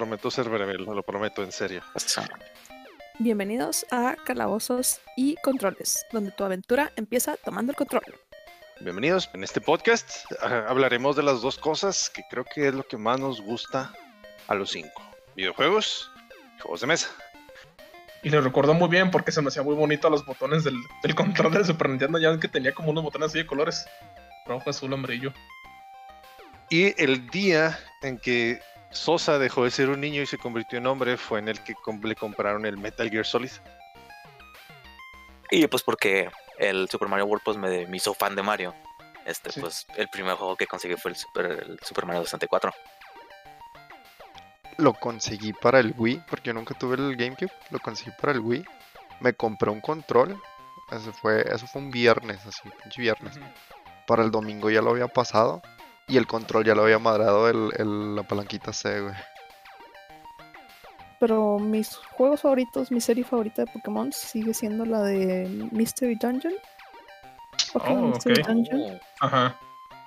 prometo ser breve, lo prometo en serio. Bienvenidos a Calabozos y Controles, donde tu aventura empieza tomando el control. Bienvenidos. En este podcast ah, hablaremos de las dos cosas que creo que es lo que más nos gusta a los cinco: videojuegos y juegos de mesa. Y lo recuerdo muy bien porque se me hacía muy bonito los botones del, control del Super Nintendo. Ya que tenía como unos botones así de colores: rojo, azul, amarillo. Y el día en que Sosa dejó de ser un niño y se convirtió en hombre fue en el que le compraron el Metal Gear Solid. Y pues porque el Super Mario World pues me, hizo fan de Mario. Este, pues el primer juego que conseguí fue el Super, el Super Mario 64. Lo conseguí para el Wii, porque yo nunca tuve el GameCube. Lo conseguí para el Wii. Me compré un control. Eso fue, eso fue un viernes, así, pinche viernes. Para el domingo ya lo había pasado. Y el control ya lo había madrado el, la palanquita C, güey. Pero mis juegos favoritos, mi serie favorita de Pokémon sigue siendo la de Mystery Dungeon. Pokémon oh, Mystery Dungeon. Ajá.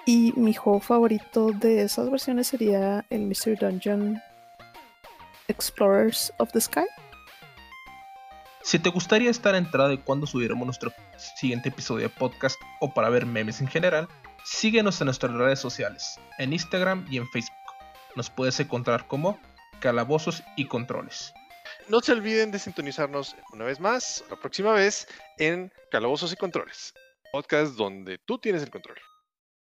Y mi juego favorito de esas versiones sería el Mystery Dungeon Explorers of the Sky. Si te gustaría estar enterado de cuándo subiremos nuestro siguiente episodio de podcast o para ver memes en general, síguenos en nuestras redes sociales, en Instagram y en Facebook. Nos puedes encontrar como calabozos y controles. No se olviden de sintonizarnos una vez más, la próxima vez, en Calabozos y Controles, podcast donde tú tienes el control.